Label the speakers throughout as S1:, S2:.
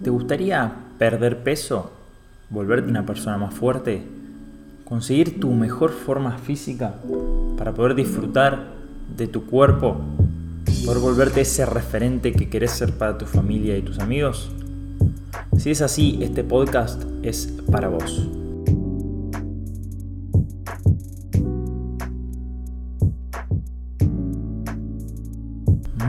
S1: ¿Te gustaría perder peso? ¿Volverte una persona más fuerte? ¿Conseguir tu mejor forma física para poder disfrutar de tu cuerpo? ¿Poder volverte ese referente que querés ser para tu familia y tus amigos? Si es así, este podcast es para vos.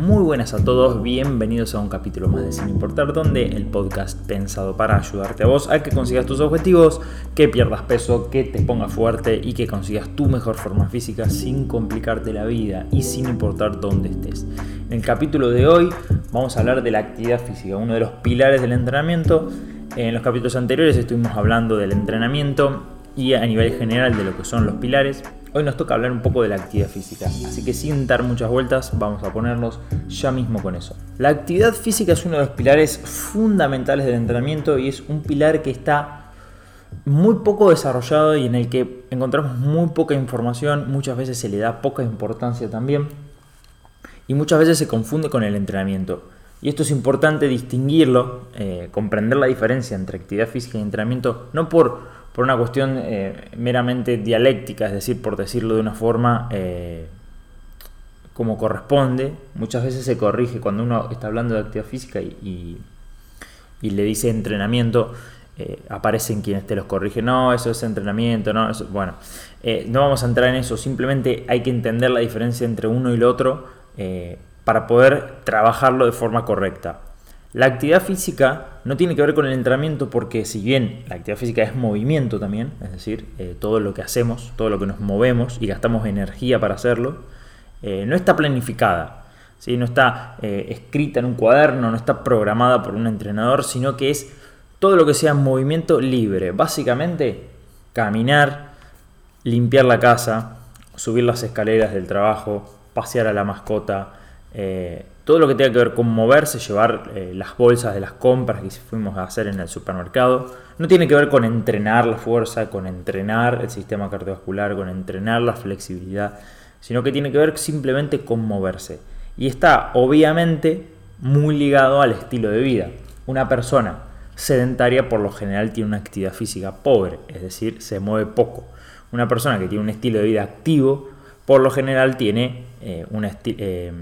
S1: Muy buenas a todos, bienvenidos a un capítulo más de Sin Importar, donde el podcast pensado para ayudarte a vos a que consigas tus objetivos, que pierdas peso, que te pongas fuerte y que consigas tu mejor forma física sin complicarte la vida y sin importar dónde estés. En el capítulo de hoy vamos a hablar de la actividad física, uno de los pilares del entrenamiento. En los capítulos anteriores estuvimos hablando del entrenamiento y a nivel general de lo que son los pilares. Hoy nos toca hablar un poco de la actividad física, así que sin dar muchas vueltas vamos a ponernos ya mismo con eso. La actividad física es uno de los pilares fundamentales del entrenamiento y es un pilar que está muy poco desarrollado y en el que encontramos muy poca información, muchas veces se le da poca importancia también y muchas veces se confunde con el entrenamiento. Y esto es importante distinguirlo, eh, comprender la diferencia entre actividad física y entrenamiento, no por por una cuestión eh, meramente dialéctica, es decir, por decirlo de una forma eh, como corresponde. Muchas veces se corrige cuando uno está hablando de actividad física y, le dice entrenamiento. Eh, aparecen quienes te los corrigen, no, eso es entrenamiento, no, eso, bueno, no vamos a entrar en eso, simplemente hay que entender la diferencia entre uno y el otro para poder trabajarlo de forma correcta. La actividad física no tiene que ver con el entrenamiento porque si bien la actividad física es movimiento también, es decir, eh, todo lo que hacemos, todo lo que nos movemos y gastamos energía para hacerlo, eh, no está planificada, ¿sí? no está eh, escrita en un cuaderno, no está programada por un entrenador, sino que es todo lo que sea movimiento libre. Básicamente, caminar, limpiar la casa, subir las escaleras del trabajo, pasear a la mascota, todo lo que tenga que ver con moverse, llevar eh, las bolsas de las compras que fuimos a hacer en el supermercado, no tiene que ver con entrenar la fuerza, con entrenar el sistema cardiovascular, con entrenar la flexibilidad, sino que tiene que ver simplemente con moverse. Y está obviamente muy ligado al estilo de vida. Una persona sedentaria por lo general tiene una actividad física pobre, es decir, se mueve poco. Una persona que tiene un estilo de vida activo, por lo general tiene eh, un estilo... Eh,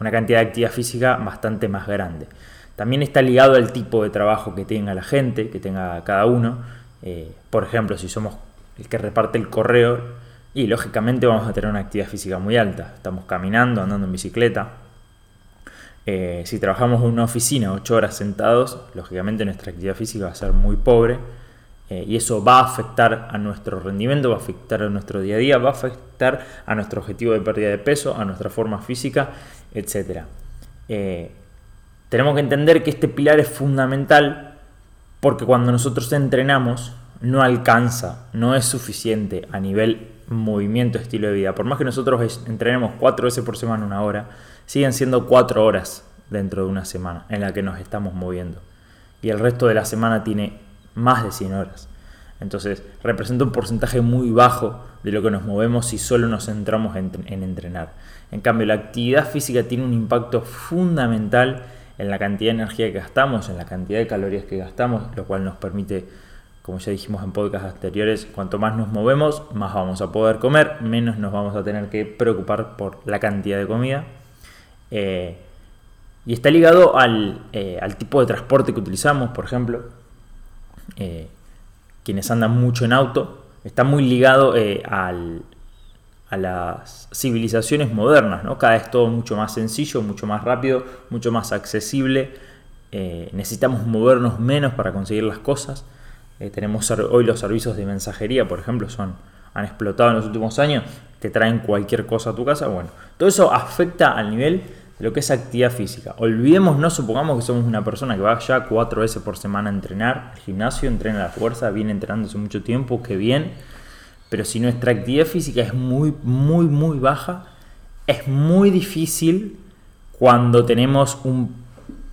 S1: una cantidad de actividad física bastante más grande. También está ligado al tipo de trabajo que tenga la gente, que tenga cada uno. Eh, por ejemplo, si somos el que reparte el correo, y lógicamente vamos a tener una actividad física muy alta. Estamos caminando, andando en bicicleta. Eh, si trabajamos en una oficina ocho horas sentados, lógicamente nuestra actividad física va a ser muy pobre eh, y eso va a afectar a nuestro rendimiento, va a afectar a nuestro día a día, va a afectar a nuestro objetivo de pérdida de peso, a nuestra forma física, etc. Eh, tenemos que entender que este pilar es fundamental porque cuando nosotros entrenamos no alcanza, no es suficiente a nivel movimiento, estilo de vida. Por más que nosotros entrenemos cuatro veces por semana una hora, siguen siendo cuatro horas dentro de una semana en la que nos estamos moviendo. Y el resto de la semana tiene más de 100 horas. Entonces, representa un porcentaje muy bajo de lo que nos movemos si solo nos centramos en, entrenar. En cambio, la actividad física tiene un impacto fundamental en la cantidad de energía que gastamos, en la cantidad de calorías que gastamos, lo cual nos permite, como ya dijimos en podcasts anteriores, cuanto más nos movemos, más vamos a poder comer, menos nos vamos a tener que preocupar por la cantidad de comida. Eh, y está ligado eh, al tipo de transporte que utilizamos, por ejemplo eh, quienes andan mucho en auto, está muy ligado eh, a las civilizaciones modernas, ¿no? Cada vez todo mucho más sencillo, mucho más rápido, mucho más accesible. Eh, necesitamos movernos menos para conseguir las cosas. tenemos hoy los servicios de mensajería, por ejemplo, son, han explotado en los últimos años, te traen cualquier cosa a tu casa. Bueno, todo eso afecta al nivel lo que es actividad física. Olvidemos, no supongamos que somos una persona que va ya cuatro veces por semana a entrenar al gimnasio, entrena la fuerza, viene entrenando hace mucho tiempo, que bien. Pero si nuestra actividad física es muy, muy, muy baja, es muy difícil cuando tenemos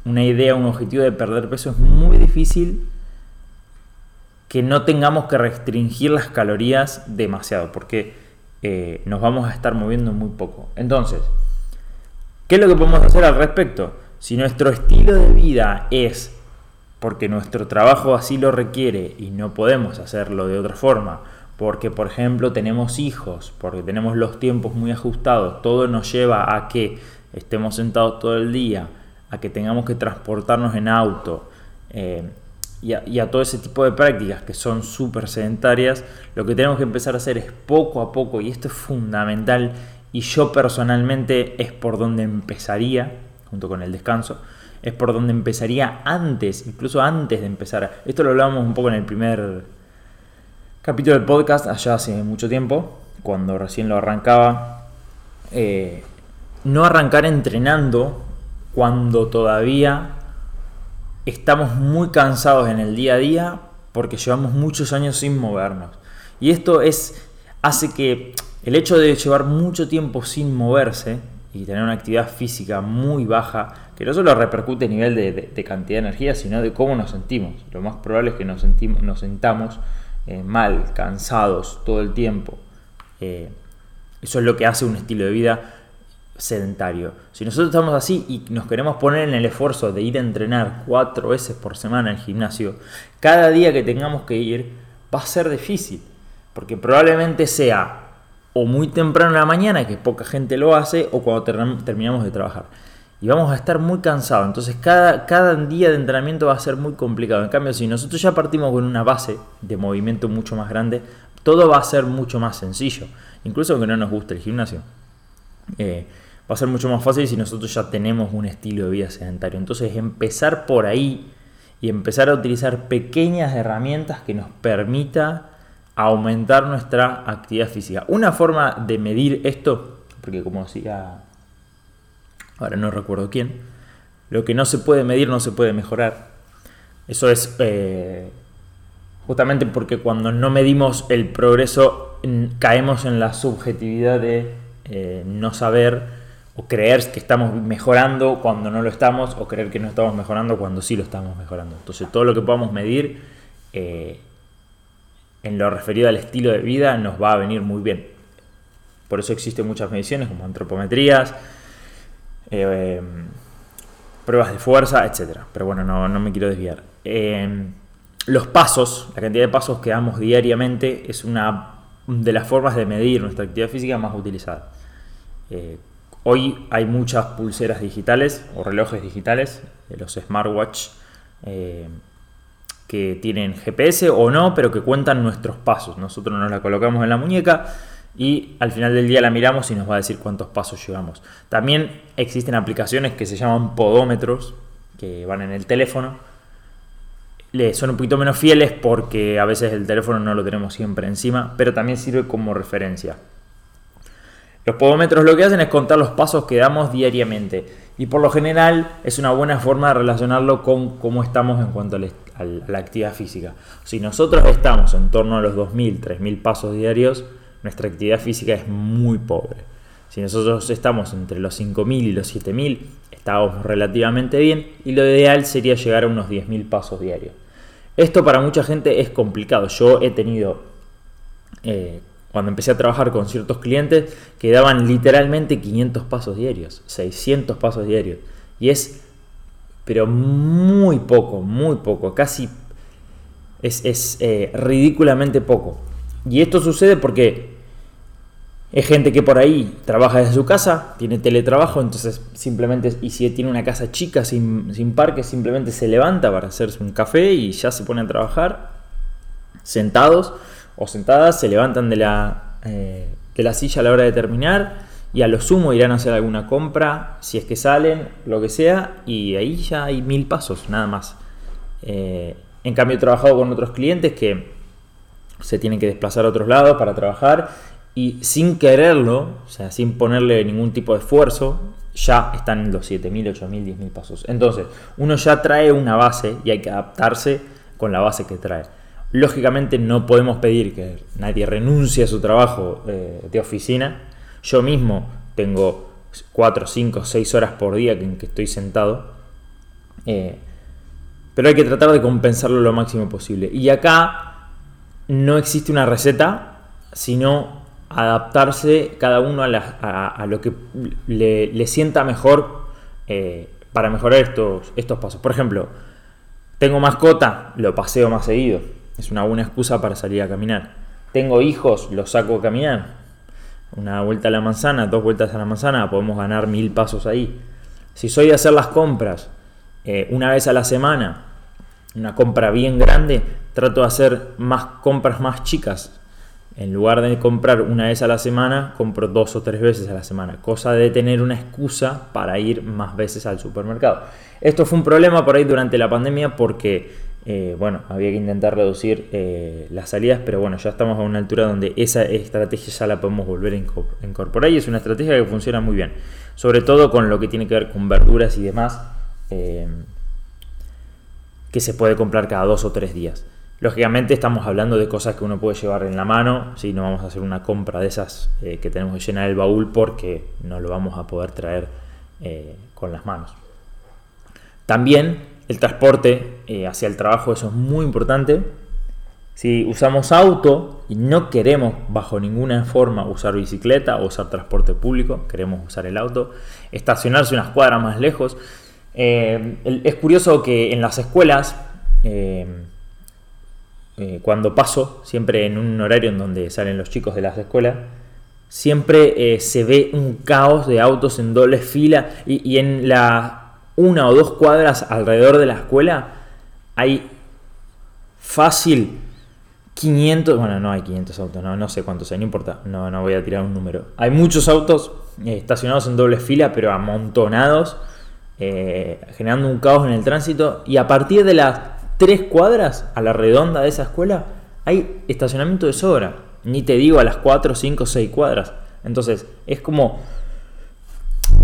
S1: una idea, un objetivo de perder peso, es muy difícil que no tengamos que restringir las calorías demasiado, porque eh, nos vamos a estar moviendo muy poco. Entonces, ¿Qué es lo que podemos hacer al respecto? Si nuestro estilo de vida es porque nuestro trabajo así lo requiere y no podemos hacerlo de otra forma, porque por ejemplo tenemos hijos, porque tenemos los tiempos muy ajustados, todo nos lleva a que estemos sentados todo el día, a que tengamos que transportarnos en auto eh, y, a, todo ese tipo de prácticas que son súper sedentarias, lo que tenemos que empezar a hacer es poco a poco, y esto es fundamental, y yo personalmente es por donde empezaría, junto con el descanso, es por donde empezaría antes, incluso antes de empezar. Esto lo hablábamos un poco en el primer capítulo del podcast, allá hace mucho tiempo, cuando recién lo arrancaba. Eh, no arrancar entrenando cuando todavía estamos muy cansados en el día a día porque llevamos muchos años sin movernos. Y esto es hace que el hecho de llevar mucho tiempo sin moverse y tener una actividad física muy baja, que no solo repercute a nivel de, cantidad de energía, sino de cómo nos sentimos. Lo más probable es que nos, sentimos, nos sentamos eh, mal, cansados todo el tiempo. Eh, eso es lo que hace un estilo de vida sedentario. Si nosotros estamos así y nos queremos poner en el esfuerzo de ir a entrenar cuatro veces por semana al gimnasio, cada día que tengamos que ir va a ser difícil. Porque probablemente sea o muy temprano en la mañana, que poca gente lo hace, o cuando terminamos de trabajar. Y vamos a estar muy cansados. Entonces cada, cada día de entrenamiento va a ser muy complicado. En cambio, si nosotros ya partimos con una base de movimiento mucho más grande, todo va a ser mucho más sencillo. Incluso aunque no nos guste el gimnasio. Eh, va a ser mucho más fácil si nosotros ya tenemos un estilo de vida sedentario. Entonces empezar por ahí y empezar a utilizar pequeñas herramientas que nos permita aumentar nuestra actividad física. Una forma de medir esto, porque como decía ahora no recuerdo quién, lo que no se puede medir no se puede mejorar. Eso es eh, justamente porque cuando no medimos el progreso caemos en la subjetividad de eh, no saber o creer que estamos mejorando cuando no lo estamos o creer que no estamos mejorando cuando sí lo estamos mejorando. Entonces todo lo que podamos medir eh, en lo referido al estilo de vida nos va a venir muy bien. Por eso existen muchas mediciones como antropometrías, eh, pruebas de fuerza, etc. Pero bueno, no, me quiero desviar. Eh, los pasos, la cantidad de pasos que damos diariamente es una de las formas de medir nuestra actividad física más utilizada. Eh, hoy hay muchas pulseras digitales o relojes digitales, los smartwatch, que tienen GPS o no, pero que cuentan nuestros pasos. Nosotros nos la colocamos en la muñeca y al final del día la miramos y nos va a decir cuántos pasos llevamos. También existen aplicaciones que se llaman podómetros, que van en el teléfono. son un poquito menos fieles porque a veces el teléfono no lo tenemos siempre encima, pero también sirve como referencia. Los podómetros lo que hacen es contar los pasos que damos diariamente y por lo general es una buena forma de relacionarlo con cómo estamos en cuanto a la actividad física. Si nosotros estamos en torno a los 2.000, 3.000 pasos diarios, nuestra actividad física es muy pobre. Si nosotros estamos entre los 5.000 y los 7.000, estamos relativamente bien y lo ideal sería llegar a unos 10.000 pasos diarios. Esto para mucha gente es complicado. Yo he tenido, eh, cuando empecé a trabajar con ciertos clientes, que daban literalmente 500 pasos diarios, 600 pasos diarios. Y es, pero muy poco, muy poco, casi es, eh, ridículamente poco. Y esto sucede porque es gente que por ahí trabaja desde su casa, tiene teletrabajo, entonces simplemente, y si tiene una casa chica sin, sin parque, simplemente se levanta para hacerse un café y ya se pone a trabajar sentados o sentadas, se levantan de la, eh, de la silla a la hora de terminar y a lo sumo irán a hacer alguna compra, si es que salen, lo que sea, y ahí ya hay mil pasos, nada más. Eh, en cambio he trabajado con otros clientes que se tienen que desplazar a otros lados para trabajar y sin quererlo, o sea, sin ponerle ningún tipo de esfuerzo, ya están en los 7.000, 8.000, 10.000 pasos. Entonces, uno ya trae una base y hay que adaptarse con la base que trae. Lógicamente no podemos pedir que nadie renuncie a su trabajo eh, de oficina. Yo mismo tengo 4, 5, 6 horas por día en que estoy sentado. Eh, pero hay que tratar de compensarlo lo máximo posible. Y acá no existe una receta, sino adaptarse cada uno a, lo que le, sienta mejor eh, para mejorar estos, estos pasos. Por ejemplo, Tengo mascota, lo paseo más seguido. Es una buena excusa para salir a caminar. Tengo hijos, los saco a caminar. Una vuelta a la manzana, dos vueltas a la manzana, podemos ganar mil pasos ahí. Si soy de hacer las compras eh, una vez a la semana, una compra bien grande, trato de hacer más compras más chicas. En lugar de comprar una vez a la semana, compro dos o tres veces a la semana. Cosa de tener una excusa para ir más veces al supermercado. Esto fue un problema por ahí durante la pandemia porque, eh, bueno, había que intentar reducir eh, las salidas, pero bueno, ya estamos a una altura donde esa estrategia ya la podemos volver a incorporar y es una estrategia que funciona muy bien. Sobre todo con lo que tiene que ver con verduras y demás, eh, que se puede comprar cada dos o tres días. Lógicamente estamos hablando de cosas que uno puede llevar en la mano, si no vamos a hacer una compra de esas que tenemos que llenar el baúl porque no lo vamos a poder traer con las manos. También el transporte eh, hacia el trabajo, eso es muy importante. Si usamos auto y no queremos bajo ninguna forma usar bicicleta o usar transporte público, queremos usar el auto, estacionarse unas cuadras más lejos. es curioso que en las escuelas eh, cuando paso, siempre en un horario en donde salen los chicos de las escuelas, siempre eh, se ve un caos de autos en doble fila y, en la una o dos cuadras alrededor de la escuela hay fácil 500, bueno, no hay 500 autos, no, no sé cuántos hay, no importa, no, no voy a tirar un número. Hay muchos autos eh, estacionados en doble fila, pero amontonados, generando un caos en el tránsito. Y a partir de las tres cuadras a la redonda de esa escuela hay estacionamiento de sobra. Ni te digo a las cuatro, cinco, seis cuadras. Entonces, es como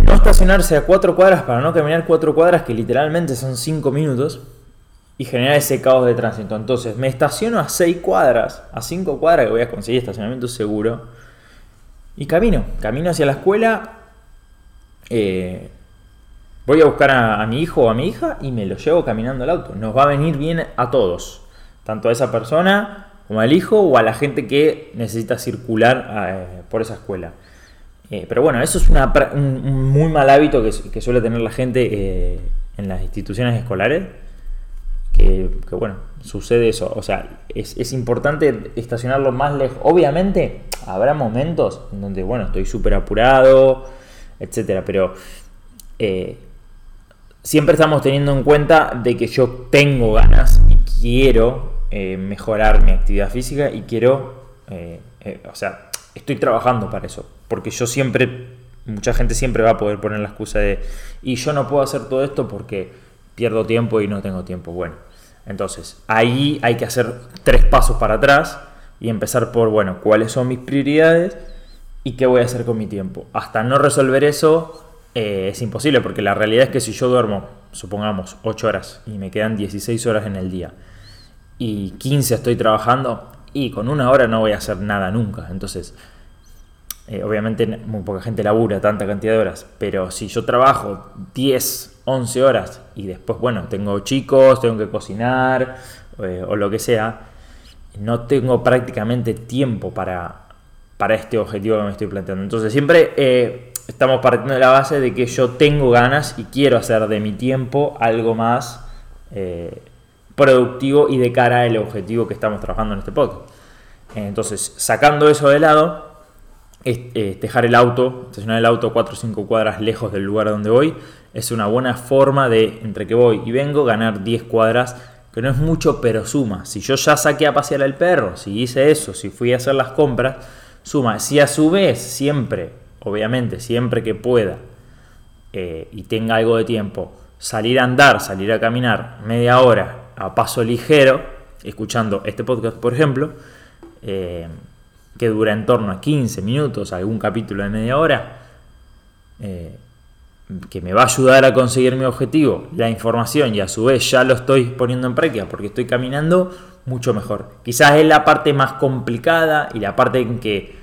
S1: no estacionarse a cuatro cuadras para no caminar cuatro cuadras, que literalmente son cinco minutos, y generar ese caos de tránsito. Entonces, me estaciono a seis cuadras, a cinco cuadras que voy a conseguir estacionamiento seguro, y camino. Camino hacia la escuela. Eh, Voy a buscar a, mi hijo o a mi hija y me lo llevo caminando al auto. Nos va a venir bien a todos, tanto a esa persona como al hijo o a la gente que necesita circular eh, por esa escuela. Eh, pero bueno, eso es un, muy mal hábito que, suele tener la gente eh, en las instituciones escolares. Que, bueno, sucede eso. O sea, es, es importante estacionarlo más lejos. Obviamente, habrá momentos en donde, bueno, estoy súper apurado, etcétera, pero siempre estamos teniendo en cuenta de que yo tengo ganas y quiero eh, mejorar mi actividad física y quiero, eh, eh, o sea, estoy trabajando para eso. Porque yo siempre, mucha gente siempre va a poder poner la excusa de, y yo no puedo hacer todo esto porque pierdo tiempo y no tengo tiempo. Bueno, entonces ahí hay que hacer tres pasos para atrás y empezar por, bueno, cuáles son mis prioridades y qué voy a hacer con mi tiempo. Hasta no resolver eso, eh, es imposible porque la realidad es que si yo duermo, supongamos, 8 horas y me quedan 16 horas en el día y 15 estoy trabajando y con una hora no voy a hacer nada nunca. Entonces, eh, obviamente muy poca gente labura tanta cantidad de horas, pero si yo trabajo 10, 11 horas y después, bueno, tengo chicos, tengo que cocinar eh, o lo que sea, no tengo prácticamente tiempo para, para este objetivo que me estoy planteando. Entonces, siempre estamos partiendo de la base de que yo tengo ganas y quiero hacer de mi tiempo algo más eh, productivo y de cara al objetivo que estamos trabajando en este podcast. Entonces, sacando eso de lado, eh, dejar el auto, estacionar el auto 4 o 5 cuadras lejos del lugar donde voy, es una buena forma de, entre que voy y vengo, ganar 10 cuadras, que no es mucho, pero suma. Si yo ya saqué a pasear al perro, si hice eso, si fui a hacer las compras, suma. Si a su vez siempre obviamente, siempre que pueda eh, y tenga algo de tiempo, salir a andar, salir a caminar media hora a paso ligero, escuchando este podcast, por ejemplo, eh, que dura en torno a 15 minutos, algún capítulo de media hora, eh, que me va a ayudar a conseguir mi objetivo, la información y a su vez ya lo estoy poniendo en práctica porque estoy caminando mucho mejor. Quizás es la parte más complicada y la parte en que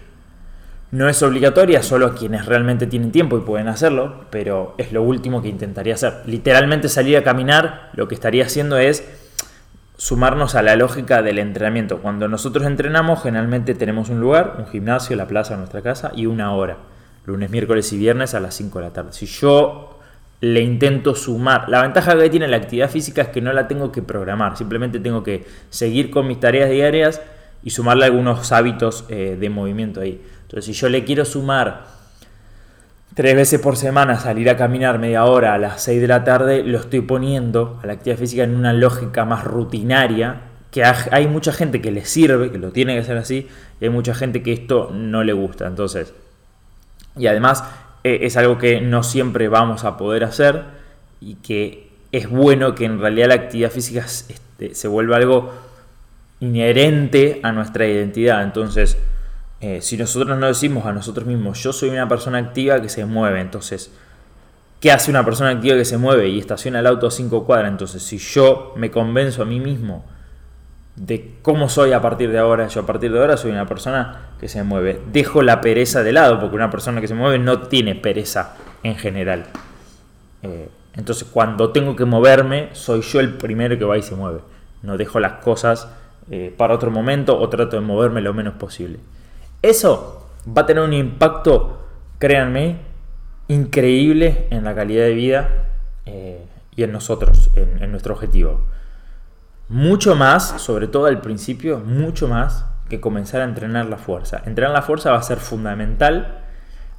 S1: no es obligatoria, solo a quienes realmente tienen tiempo y pueden hacerlo, pero es lo último que intentaría hacer. Literalmente salir a caminar, lo que estaría haciendo es sumarnos a la lógica del entrenamiento. Cuando nosotros entrenamos, generalmente tenemos un lugar, un gimnasio, la plaza nuestra casa y una hora. Lunes, miércoles y viernes a las 5 de la tarde. Si yo le intento sumar. La ventaja que tiene la actividad física es que no la tengo que programar, simplemente tengo que seguir con mis tareas diarias y sumarle algunos hábitos eh, de movimiento ahí. Entonces, si yo le quiero sumar tres veces por semana salir a caminar media hora a las 6 de la tarde, lo estoy poniendo a la actividad física en una lógica más rutinaria, que hay mucha gente que le sirve, que lo tiene que hacer así, y hay mucha gente que esto no le gusta. Entonces, y además eh, es algo que no siempre vamos a poder hacer y que es bueno que en realidad la actividad física este, se vuelva algo inherente a nuestra identidad. Entonces, eh, si nosotros no decimos a nosotros mismos, yo soy una persona activa que se mueve, entonces, ¿qué hace una persona activa que se mueve y estaciona el auto a cinco cuadras? Entonces, si yo me convenzo a mí mismo de cómo soy a partir de ahora, yo a partir de ahora soy una persona que se mueve. Dejo la pereza de lado, porque una persona que se mueve no tiene pereza en general. Eh, entonces, cuando tengo que moverme, soy yo el primero que va y se mueve. No dejo las cosas eh, para otro momento o trato de moverme lo menos posible. Eso va a tener un impacto, créanme, increíble en la calidad de vida eh, y en nosotros, en, nuestro objetivo. Mucho más, sobre todo al principio, mucho más que comenzar a entrenar la fuerza. Entrenar la fuerza va a ser fundamental,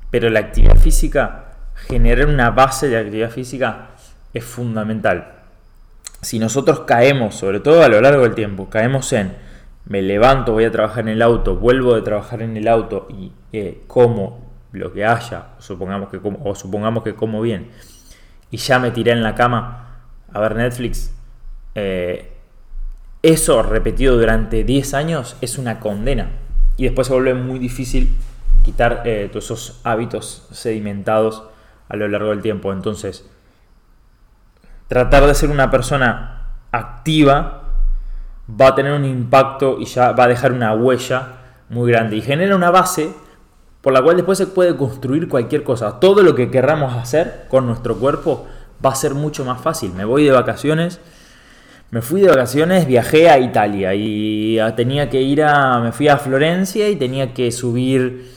S1: pero la actividad física, generar una base de actividad física es fundamental. Si nosotros caemos, sobre todo a lo largo del tiempo, caemos en me levanto, voy a trabajar en el auto, vuelvo de trabajar en el auto y eh, como lo que haya, supongamos que como, o supongamos que como bien, y ya me tiré en la cama a ver Netflix, eh, eso repetido durante 10 años es una condena. Y después se vuelve muy difícil quitar eh, todos esos hábitos sedimentados a lo largo del tiempo. Entonces, tratar de ser una persona activa va a tener un impacto y ya va a dejar una huella muy grande y genera una base por la cual después se puede construir cualquier cosa. Todo lo que querramos hacer con nuestro cuerpo va a ser mucho más fácil. Me voy de vacaciones, me fui de vacaciones, viajé a Italia y tenía que ir a, me fui a Florencia y tenía que subir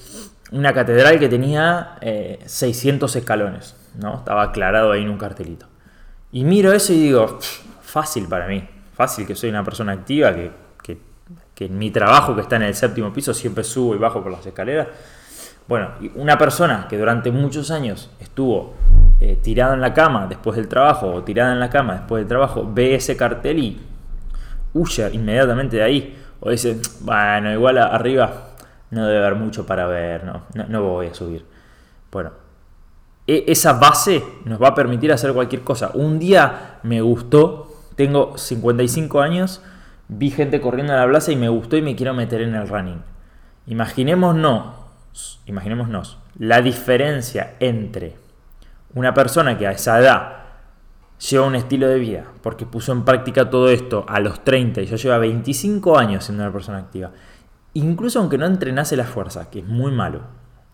S1: una catedral que tenía 600 eh, escalones, ¿no? Estaba aclarado ahí en un cartelito. Y miro eso y digo, fácil para mí fácil que soy una persona activa, que, en mi trabajo que está en el séptimo piso siempre subo y bajo por las escaleras. Bueno, una persona que durante muchos años estuvo eh, tirada en la cama después del trabajo o tirada en la cama después del trabajo, ve ese cartel y huye inmediatamente de ahí. O dice, bueno, igual arriba no debe haber mucho para ver, no, no, no voy a subir. Bueno, e, esa base nos va a permitir hacer cualquier cosa. Un día me gustó tengo 55 años, vi gente corriendo a la plaza y me gustó y me quiero meter en el running. Imaginémonos, imaginémonos la diferencia entre una persona que a esa edad lleva un estilo de vida, porque puso en práctica todo esto a los 30 y yo lleva 25 años siendo una persona activa, incluso aunque no entrenase la fuerza, que es muy malo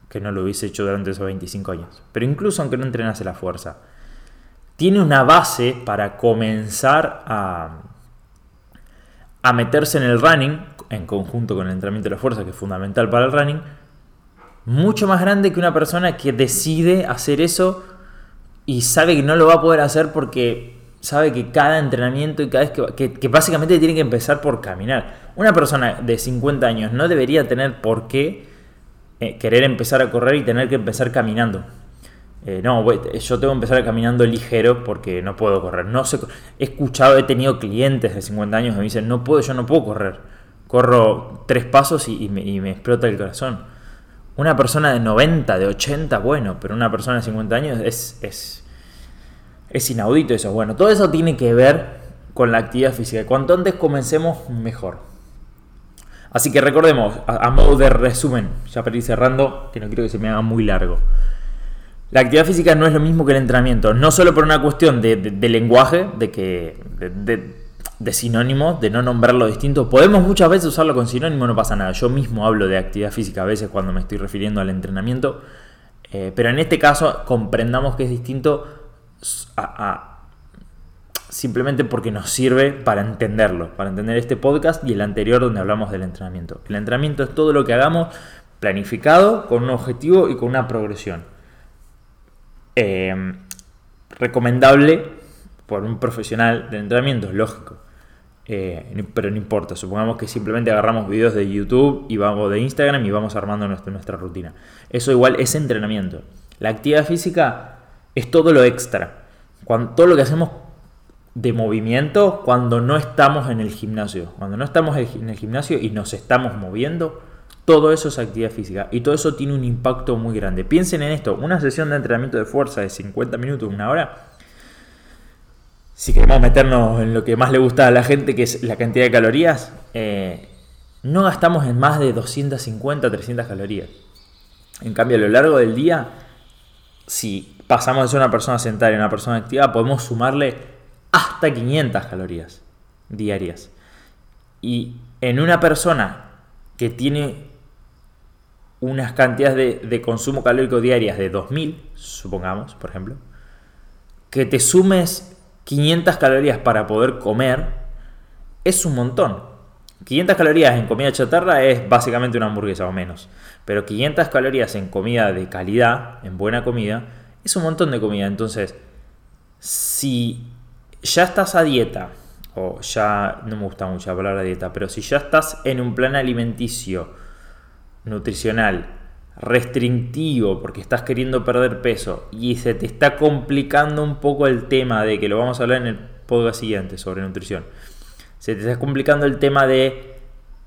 S1: que no lo hubiese hecho durante esos 25 años, pero incluso aunque no entrenase la fuerza, tiene una base para comenzar a, a meterse en el running, en conjunto con el entrenamiento de la fuerza, que es fundamental para el running, mucho más grande que una persona que decide hacer eso y sabe que no lo va a poder hacer porque sabe que cada entrenamiento y cada vez que, que, básicamente tiene que empezar por caminar. Una persona de 50 años no debería tener por qué eh, querer empezar a correr y tener que empezar caminando. Eh, no, yo tengo que empezar caminando ligero porque no puedo correr. No sé, he escuchado, he tenido clientes de 50 años que me dicen, no puedo, yo no puedo correr. Corro tres pasos y, me, explota el corazón. Una persona de 90, de 80, bueno, pero una persona de 50 años es, es, es inaudito eso. Bueno, todo eso tiene que ver con la actividad física. Cuanto antes comencemos, mejor. Así que recordemos, a, modo de resumen, ya para ir cerrando, que no quiero que se me haga muy largo. La actividad física no es lo mismo que el entrenamiento, no solo por una cuestión de, lenguaje, de que de, sinónimo, de no nombrarlo distinto. Podemos muchas veces usarlo con sinónimo, no pasa nada. Yo mismo hablo de actividad física a veces cuando me estoy refiriendo al entrenamiento, eh, pero en este caso comprendamos que es distinto simplemente porque nos sirve para entenderlo, para entender este podcast y el anterior donde hablamos del entrenamiento. El entrenamiento es todo lo que hagamos planificado, con un objetivo y con una progresión. Eh, recomendable por un profesional de entrenamiento, lógico. Eh, pero no importa, supongamos que simplemente agarramos videos de YouTube y vamos de Instagram y vamos armando nuestra, nuestra rutina. Eso igual es entrenamiento. La actividad física es todo lo extra. Cuando, todo lo que hacemos de movimiento cuando no estamos en el gimnasio. Cuando no estamos en el gimnasio y nos estamos moviendo, todo eso es actividad física y todo eso tiene un impacto muy grande. Piensen en esto, una sesión de entrenamiento de fuerza de 50 minutos, una hora, si queremos meternos en lo que más le gusta a la gente, que es la cantidad de calorías, eh, no gastamos en más de 250, 300 calorías. En cambio, a lo largo del día, si pasamos de ser una persona sentada a una persona activa, podemos sumarle hasta 500 calorías diarias. Y en una persona que tiene unas cantidades de, consumo calórico diarias de 2000, supongamos, por ejemplo, que te sumes 500 calorías para poder comer, es un montón. 500 calorías en comida chatarra es básicamente una hamburguesa o menos. Pero 500 calorías en comida de calidad, en buena comida, es un montón de comida. Entonces, si ya estás a dieta, o ya no me gusta mucho hablar de dieta, pero si ya estás en un plan alimenticio, nutricional, restrictivo, porque estás queriendo perder peso y se te está complicando un poco el tema de que lo vamos a hablar en el podcast siguiente sobre nutrición, se te está complicando el tema de,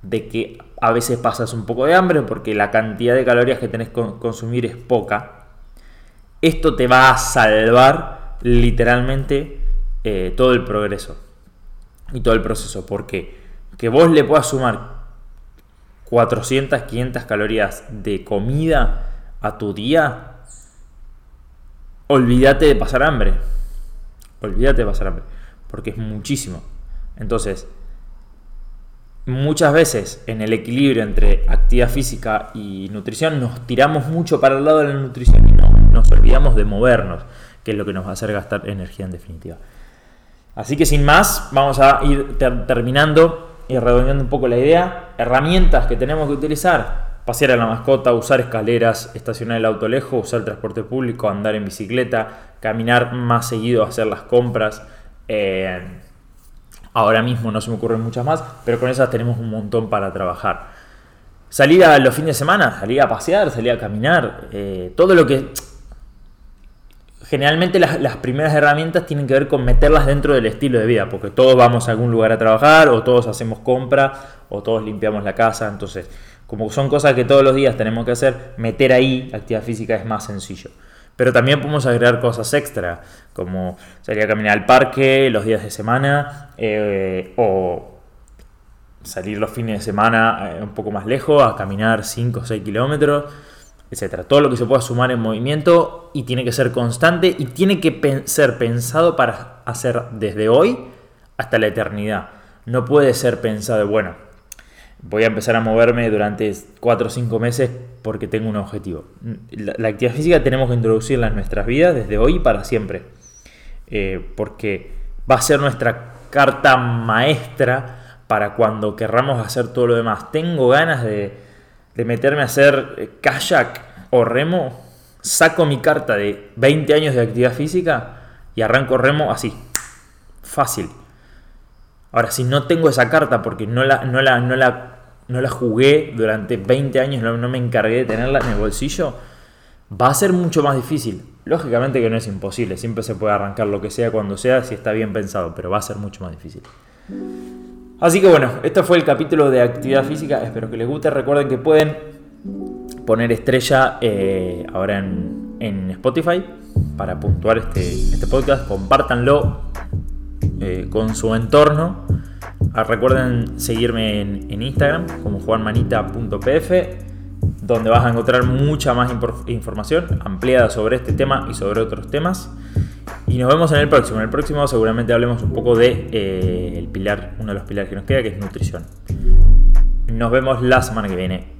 S1: de que a veces pasas un poco de hambre porque la cantidad de calorías que tenés que consumir es poca, esto te va a salvar literalmente eh, todo el progreso y todo el proceso. Porque que vos le puedas sumar 400, 500 calorías de comida a tu día, olvídate de pasar hambre. Olvídate de pasar hambre. Porque es muchísimo. Entonces, muchas veces en el equilibrio entre actividad física y nutrición nos tiramos mucho para el lado de la nutrición y nos olvidamos de movernos, que es lo que nos va a hacer gastar energía en definitiva. Así que sin más, vamos a ir terminando y redondeando un poco la idea. Herramientas que tenemos que utilizar. Pasear a la mascota, usar escaleras, estacionar el auto lejos, usar el transporte público, andar en bicicleta, caminar más seguido, hacer las compras. Eh, ahora mismo no se me ocurren muchas más, pero con esas tenemos un montón para trabajar. Salir a los fines de semana, salir a pasear, salir a caminar, eh, todo lo que generalmente las, primeras herramientas tienen que ver con meterlas dentro del estilo de vida, porque todos vamos a algún lugar a trabajar, o todos hacemos compra, o todos limpiamos la casa, entonces, como son cosas que todos los días tenemos que hacer, meter ahí actividad física es más sencillo. Pero también podemos agregar cosas extra, como salir a caminar al parque los días de semana, eh, o salir los fines de semana eh, un poco más lejos, a caminar 5 o 6 kilómetros etcétera. Todo lo que se pueda sumar en movimiento y tiene que ser constante y tiene que ser pensado para hacer desde hoy hasta la eternidad. No puede ser pensado, bueno, voy a empezar a moverme durante 4 o 5 meses porque tengo un objetivo. La, actividad física tenemos que introducirla en nuestras vidas desde hoy para siempre. Eh, porque va a ser nuestra carta maestra para cuando querramos hacer todo lo demás. Tengo ganas de, de meterme a hacer eh, kayak o remo, saco mi carta de 20 años de actividad física y arranco remo así. Fácil. Ahora, si no tengo esa carta porque no la, no la, no la, no la jugué durante 20 años, no, no me encargué de tenerla en el bolsillo, va a ser mucho más difícil. Lógicamente que no es imposible, siempre se puede arrancar lo que sea cuando sea si está bien pensado, pero va a ser mucho más difícil. Así que bueno, este fue el capítulo de actividad física. Espero que les guste. Recuerden que pueden poner estrella eh, ahora en, Spotify para puntuar este, este podcast. Compártanlo eh, con su entorno. Ah, recuerden seguirme en, Instagram como juanmanita.pf donde vas a encontrar mucha más información ampliada sobre este tema y sobre otros temas. Y nos vemos en el próximo. En el próximo seguramente hablemos un poco de eh, el pilar, uno de los pilares que nos queda, que es nutrición. Nos vemos la semana que viene.